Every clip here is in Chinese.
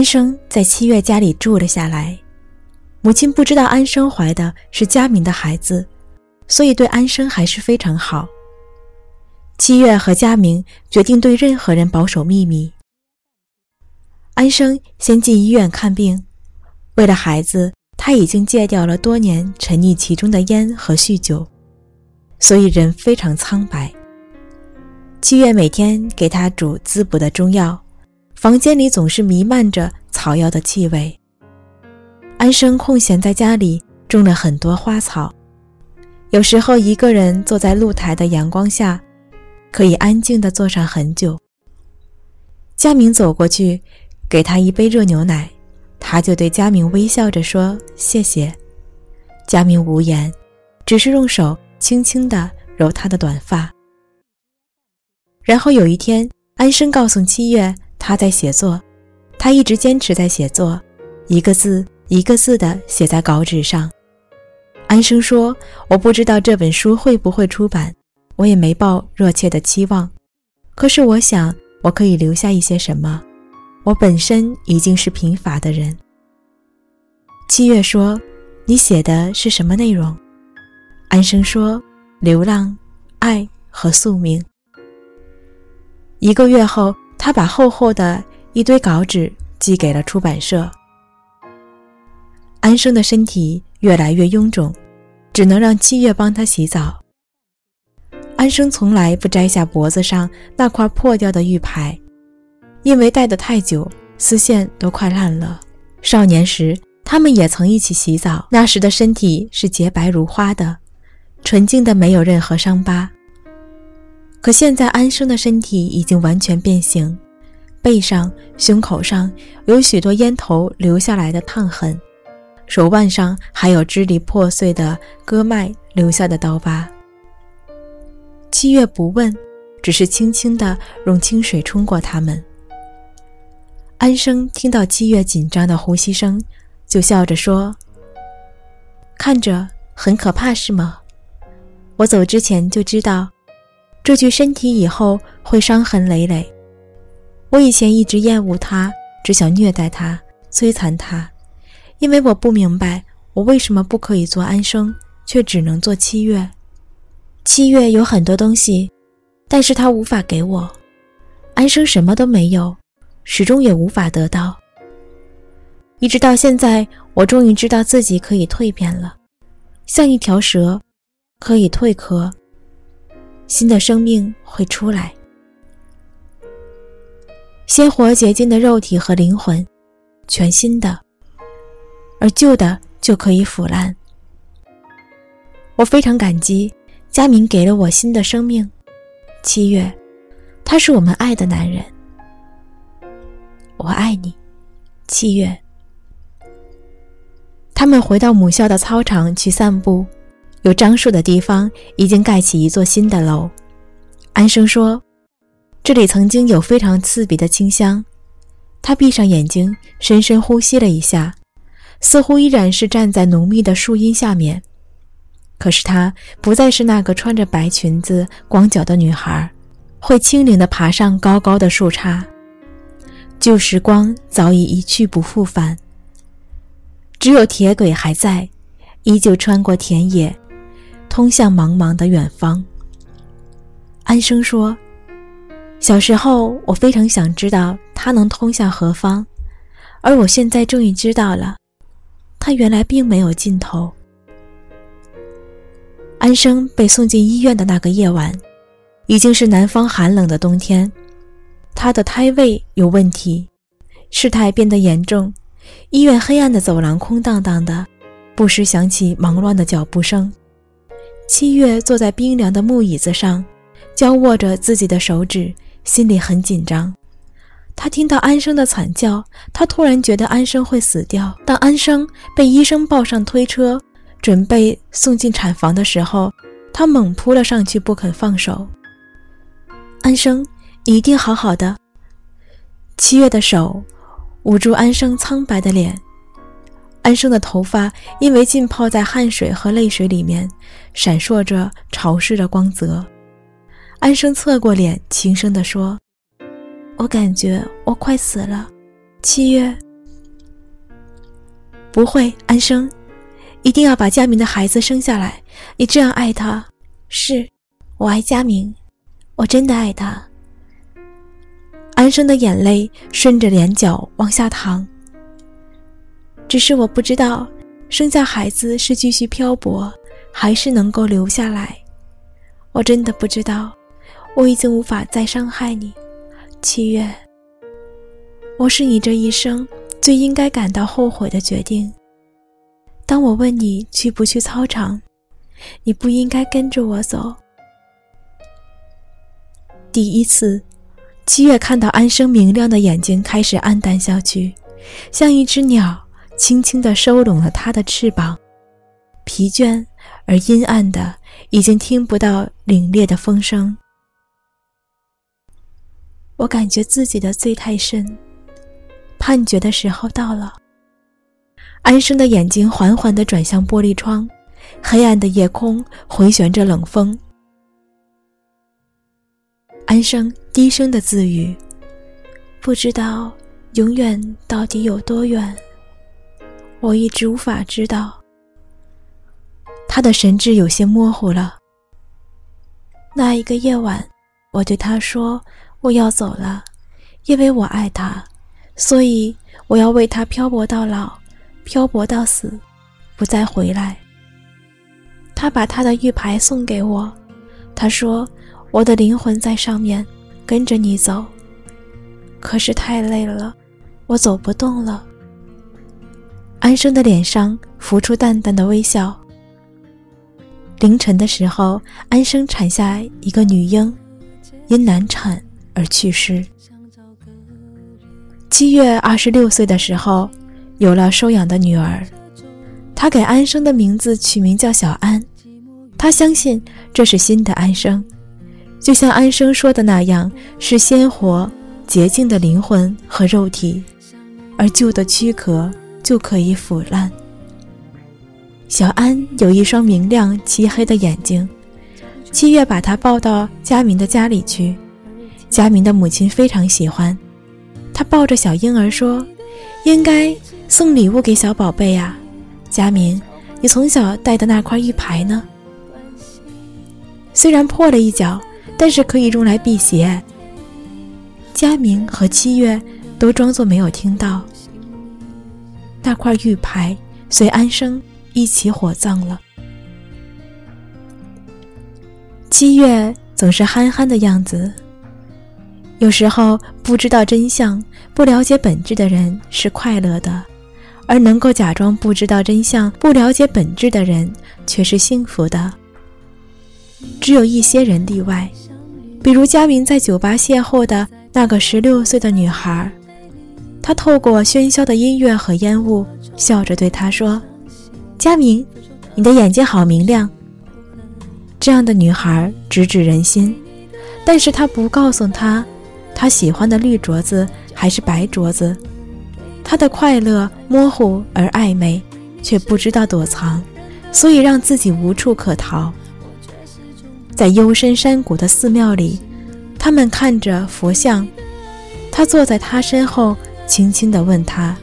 安生在七月家里住了下来。母亲不知道安生怀的是佳明的孩子，所以对安生还是非常好。七月和佳明决定对任何人保守秘密。安生先进医院看病，为了孩子，他已经戒掉了多年沉溺其中的烟和酗酒，所以人非常苍白。七月每天给他煮滋补的中药，房间里总是弥漫着草药的气味。安生空闲在家里种了很多花草，有时候一个人坐在露台的阳光下，可以安静地坐上很久。佳明走过去，给他一杯热牛奶，他就对佳明微笑着说：“谢谢。”佳明无言，只是用手轻轻地揉他的短发。然后有一天，安生告诉七月他在写作，他一直坚持在写作，一个字一个字的写在稿纸上。安生说：“我不知道这本书会不会出版，我也没抱热切的期望。可是我想，我可以留下一些什么。我本身已经是贫乏的人。”七月说：“你写的是什么内容？”安生说：“流浪、爱和宿命。”一个月后，他把厚厚的一堆稿纸寄给了出版社。安生的身体越来越臃肿，只能让七月帮他洗澡。安生从来不摘下脖子上那块破掉的玉牌，因为戴得太久，丝线都快烂了。少年时，他们也曾一起洗澡，那时的身体是洁白如花的，纯净的没有任何伤疤。可现在，安生的身体已经完全变形，背上、胸口上有许多烟头留下来的烫痕，手腕上还有支离破碎的割脉留下的刀疤。七月不问，只是轻轻地用清水冲过它们。安生听到七月紧张的呼吸声，就笑着说：“看着很可怕，是吗？我走之前就知道。”这具身体以后会伤痕累累。我以前一直厌恶他，只想虐待他、摧残他，因为我不明白我为什么不可以做安生，却只能做七月。七月有很多东西，但是他无法给我。安生什么都没有，始终也无法得到。一直到现在，我终于知道自己可以蜕变了，像一条蛇，可以蜕壳。新的生命会出来，鲜活洁净的肉体和灵魂，全新的，而旧的就可以腐烂。我非常感激佳明给了我新的生命，七月，他是我们爱的男人，我爱你，七月。他们回到母校的操场去散步。有樟树的地方已经盖起一座新的楼。安生说：“这里曾经有非常刺鼻的清香。”他闭上眼睛，深深呼吸了一下，似乎依然是站在浓密的树荫下面。可是她不再是那个穿着白裙子、光脚的女孩，会轻灵地爬上高高的树杈。旧时光早已一去不复返，只有铁轨还在，依旧穿过田野。通向茫茫的远方。安生说：“小时候，我非常想知道它能通向何方，而我现在终于知道了，它原来并没有尽头。”安生被送进医院的那个夜晚，已经是南方寒冷的冬天，他的胎位有问题，事态变得严重。医院黑暗的走廊空荡荡的，不时响起忙乱的脚步声。七月坐在冰凉的木椅子上，交握着自己的手指，心里很紧张。他听到安生的惨叫，他突然觉得安生会死掉。当安生被医生抱上推车，准备送进产房的时候，他猛扑了上去，不肯放手。安生，你一定好好的。七月的手捂住安生苍白的脸。安生的头发因为浸泡在汗水和泪水里面，闪烁着潮湿的光泽。安生侧过脸，轻声地说：“我感觉我快死了。”七月，不会，安生，一定要把佳明的孩子生下来。你这样爱他，是，我爱佳明，我真的爱他。安生的眼泪顺着脸角往下淌。只是我不知道，生下孩子是继续漂泊，还是能够留下来。我真的不知道。我已经无法再伤害你，七月。我是你这一生最应该感到后悔的决定。当我问你去不去操场，你不应该跟着我走。第一次，七月看到安生明亮的眼睛开始黯淡下去，像一只鸟轻轻地收拢了它的翅膀，疲倦而阴暗的，已经听不到凛冽的风声。我感觉自己的罪太深，判决的时候到了。安生的眼睛缓缓地转向玻璃窗，黑暗的夜空回旋着冷风。安生低声的自语：“不知道永远到底有多远，我一直无法知道。”他的神智有些模糊了。那一个夜晚，我对他说。我要走了，因为我爱他，所以我要为他漂泊到老，漂泊到死，不再回来。他把他的玉牌送给我，他说：“我的灵魂在上面，跟着你走。”可是太累了，我走不动了。安生的脸上浮出淡淡的微笑。凌晨的时候，安生产下一个女婴，因难产。而去世。七月二十六岁的时候，有了收养的女儿，他给安生的名字取名叫小安。他相信这是新的安生，就像安生说的那样，是鲜活洁净的灵魂和肉体，而旧的躯壳就可以腐烂。小安有一双明亮漆黑的眼睛。七月把他抱到佳明的家里去。佳明的母亲非常喜欢，她抱着小婴儿说：“应该送礼物给小宝贝呀。”佳明，你从小戴的那块玉牌呢？虽然破了一角，但是可以用来辟邪。佳明和七月都装作没有听到。那块玉牌随安生一起火葬了。七月总是憨憨的样子。有时候不知道真相、不了解本质的人是快乐的，而能够假装不知道真相、不了解本质的人却是幸福的。只有一些人例外，比如佳明在酒吧邂逅的那个十六岁的女孩，他透过喧嚣的音乐和烟雾，笑着对她说：“佳明，你的眼睛好明亮。”这样的女孩直指人心，但是他不告诉她。他喜欢的绿镯子还是白镯子？他的快乐模糊而暧昧，却不知道躲藏，所以让自己无处可逃。在幽深山谷的寺庙里，他们看着佛像，他坐在他身后，轻轻地问他：“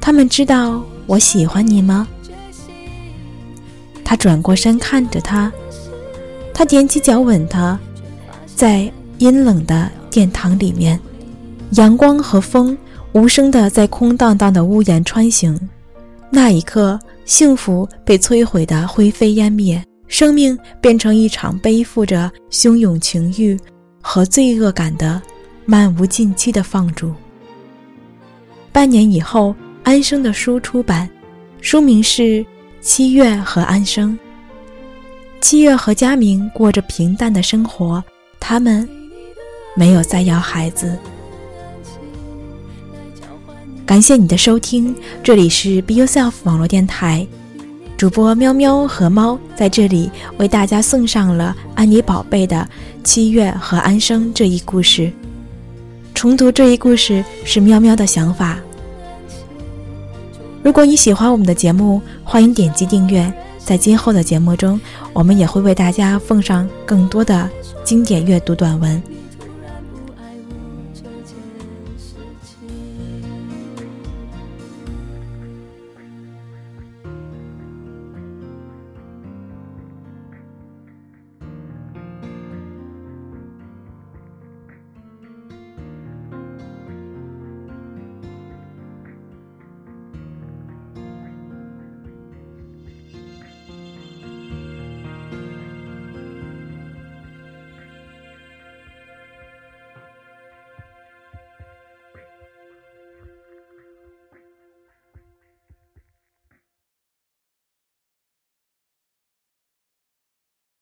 他们知道我喜欢你吗？”他转过身看着他，他踮起脚吻他，在阴冷的。殿堂里面，阳光和风无声地在空荡荡的屋檐穿行。那一刻，幸福被摧毁的灰飞烟灭，生命变成一场背负着汹涌情欲和罪恶感的漫无尽期的放逐。半年以后，安生的书出版，书名是《七月和安生》。七月和佳明过着平淡的生活，他们。没有再要孩子。感谢你的收听，这里是 Be Yourself 网络电台，主播喵喵和猫在这里为大家送上了安妮宝贝的七月和安生这一故事。重读这一故事是喵喵的想法。如果你喜欢我们的节目，欢迎点击订阅。在今后的节目中，我们也会为大家奉上更多的经典阅读短文。